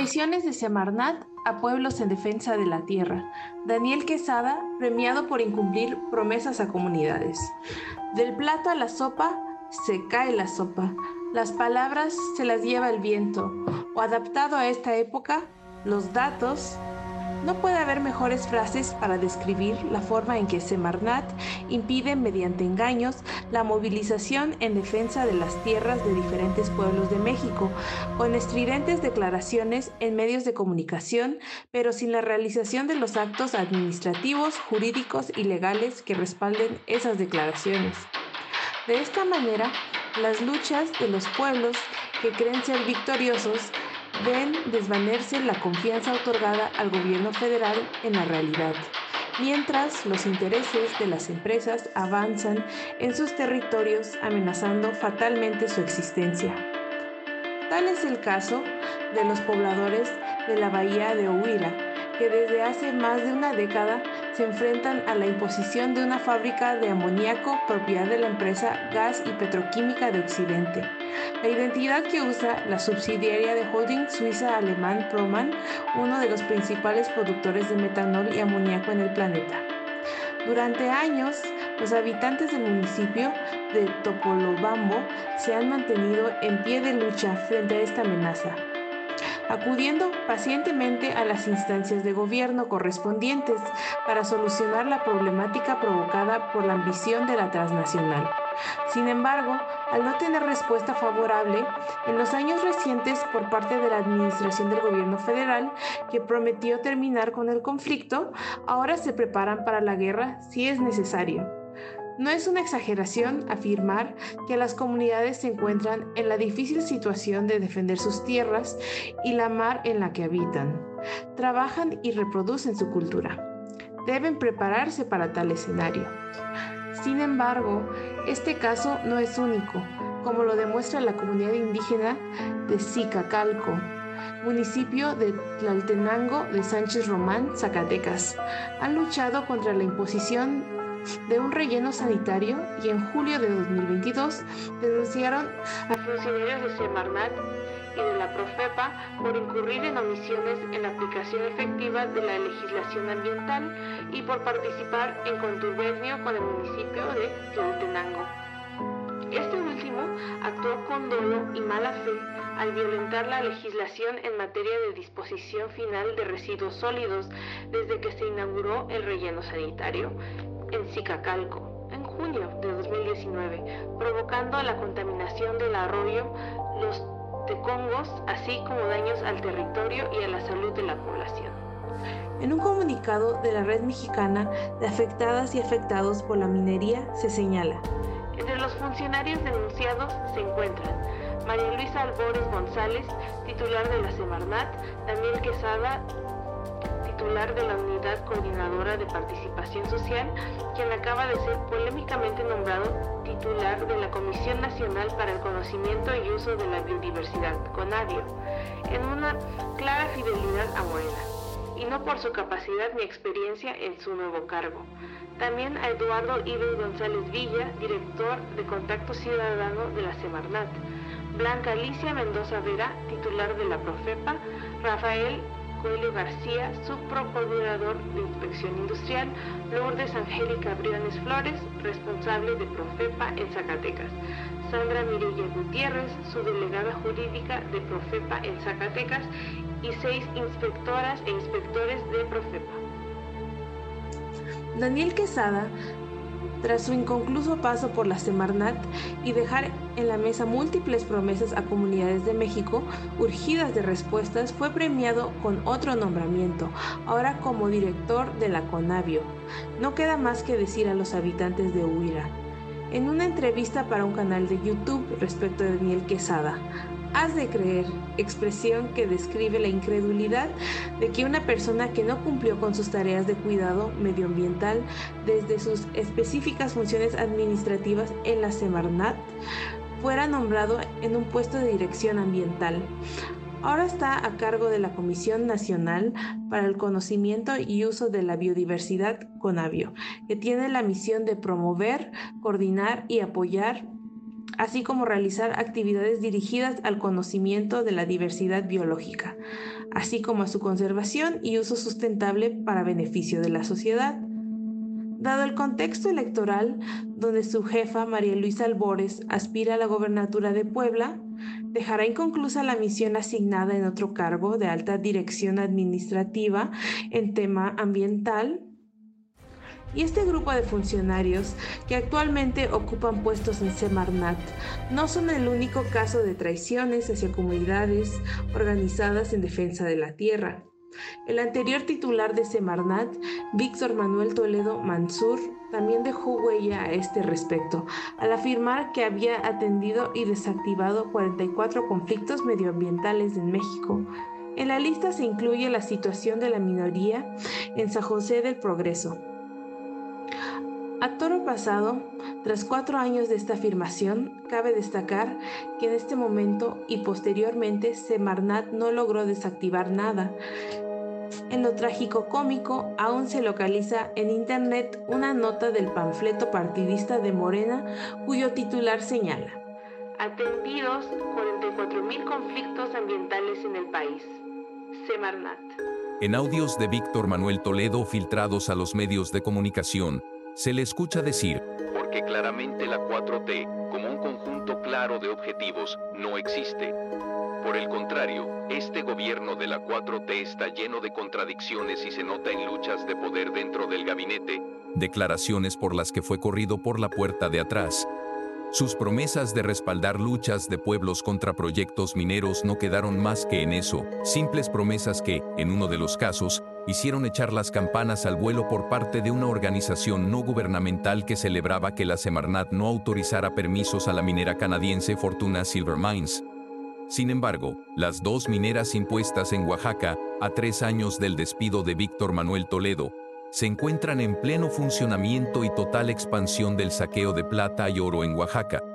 traiciones de Semarnat a pueblos en defensa de la tierra. Daniel Quesada, premiado por incumplir promesas a comunidades. Del plato a la sopa, se cae la sopa. Las palabras se las lleva el viento. O adaptado a esta época, los datos no puede haber mejores frases para describir la forma en que Semarnat impide mediante engaños la movilización en defensa de las tierras de diferentes pueblos de México, con estridentes declaraciones en medios de comunicación, pero sin la realización de los actos administrativos, jurídicos y legales que respalden esas declaraciones. De esta manera, las luchas de los pueblos que creen ser victoriosos ven desvanecerse la confianza otorgada al gobierno federal en la realidad, mientras los intereses de las empresas avanzan en sus territorios amenazando fatalmente su existencia. Tal es el caso de los pobladores de la bahía de Huira, que desde hace más de una década se enfrentan a la imposición de una fábrica de amoníaco propiedad de la empresa Gas y Petroquímica de Occidente. La identidad que usa la subsidiaria de holding suiza alemán Proman, uno de los principales productores de metanol y amoníaco en el planeta. Durante años, los habitantes del municipio de Topolobambo se han mantenido en pie de lucha frente a esta amenaza acudiendo pacientemente a las instancias de gobierno correspondientes para solucionar la problemática provocada por la ambición de la transnacional. Sin embargo, al no tener respuesta favorable, en los años recientes por parte de la administración del gobierno federal, que prometió terminar con el conflicto, ahora se preparan para la guerra si es necesario. No es una exageración afirmar que las comunidades se encuentran en la difícil situación de defender sus tierras y la mar en la que habitan. Trabajan y reproducen su cultura. Deben prepararse para tal escenario. Sin embargo, este caso no es único, como lo demuestra la comunidad indígena de Zicacalco, municipio de Tlaltenango de Sánchez Román, Zacatecas. Han luchado contra la imposición de un relleno sanitario y en julio de 2022 denunciaron a funcionarios de Semarnat y de la Profepa por incurrir en omisiones en la aplicación efectiva de la legislación ambiental y por participar en contubernio con el municipio de Tlaltenango. Este último actuó con dolo y mala fe al violentar la legislación en materia de disposición final de residuos sólidos desde que se inauguró el relleno sanitario en Zicacalco en junio de 2019, provocando la contaminación del arroyo Los Tecongos, así como daños al territorio y a la salud de la población. En un comunicado de la Red Mexicana de Afectadas y Afectados por la Minería se señala, entre los funcionarios denunciados se encuentran María Luisa Albores González, titular de la Semarnat, Daniel Quesada, titular de la Unidad Coordinadora de Participación Social, quien acaba de ser polémicamente nombrado titular de la Comisión Nacional para el Conocimiento y Uso de la Biodiversidad, CONAVIO, en una clara fidelidad a Morena, y no por su capacidad ni experiencia en su nuevo cargo. También a Eduardo Ives González Villa, director de Contacto Ciudadano de la Semarnat, Blanca Alicia Mendoza Vera, titular de la Profepa, Rafael Coelho García, subprocurador de Inspección Industrial, Lourdes Angélica Briones Flores, responsable de Profepa en Zacatecas, Sandra Mirilla Gutiérrez, subdelegada jurídica de Profepa en Zacatecas. Y seis inspectoras e inspectores de Profepa. Daniel Quesada tras su inconcluso paso por la Semarnat y dejar en la mesa múltiples promesas a comunidades de México urgidas de respuestas, fue premiado con otro nombramiento, ahora como director de la Conavio. No queda más que decir a los habitantes de Huira. En una entrevista para un canal de YouTube respecto de Daniel Quesada, has de creer, expresión que describe la incredulidad de que una persona que no cumplió con sus tareas de cuidado medioambiental desde sus específicas funciones administrativas en la Semarnat fuera nombrado en un puesto de dirección ambiental. Ahora está a cargo de la Comisión Nacional para el Conocimiento y Uso de la Biodiversidad, CONAVIO, que tiene la misión de promover, coordinar y apoyar así como realizar actividades dirigidas al conocimiento de la diversidad biológica, así como a su conservación y uso sustentable para beneficio de la sociedad. Dado el contexto electoral, donde su jefa, María Luisa Albores, aspira a la gobernatura de Puebla, dejará inconclusa la misión asignada en otro cargo de alta dirección administrativa en tema ambiental. Y este grupo de funcionarios que actualmente ocupan puestos en Semarnat no son el único caso de traiciones hacia comunidades organizadas en defensa de la tierra. El anterior titular de Semarnat, Víctor Manuel Toledo Mansur, también dejó huella a este respecto, al afirmar que había atendido y desactivado 44 conflictos medioambientales en México. En la lista se incluye la situación de la minoría en San José del Progreso. A toro pasado, tras cuatro años de esta afirmación, cabe destacar que en este momento y posteriormente Semarnat no logró desactivar nada. En lo trágico cómico, aún se localiza en internet una nota del panfleto partidista de Morena cuyo titular señala Atendidos 44.000 conflictos ambientales en el país. Semarnat. En audios de Víctor Manuel Toledo filtrados a los medios de comunicación, se le escucha decir, porque claramente la 4T, como un conjunto claro de objetivos, no existe. Por el contrario, este gobierno de la 4T está lleno de contradicciones y se nota en luchas de poder dentro del gabinete. Declaraciones por las que fue corrido por la puerta de atrás. Sus promesas de respaldar luchas de pueblos contra proyectos mineros no quedaron más que en eso, simples promesas que, en uno de los casos, hicieron echar las campanas al vuelo por parte de una organización no gubernamental que celebraba que la Semarnat no autorizara permisos a la minera canadiense Fortuna Silver Mines. Sin embargo, las dos mineras impuestas en Oaxaca, a tres años del despido de Víctor Manuel Toledo, se encuentran en pleno funcionamiento y total expansión del saqueo de plata y oro en Oaxaca.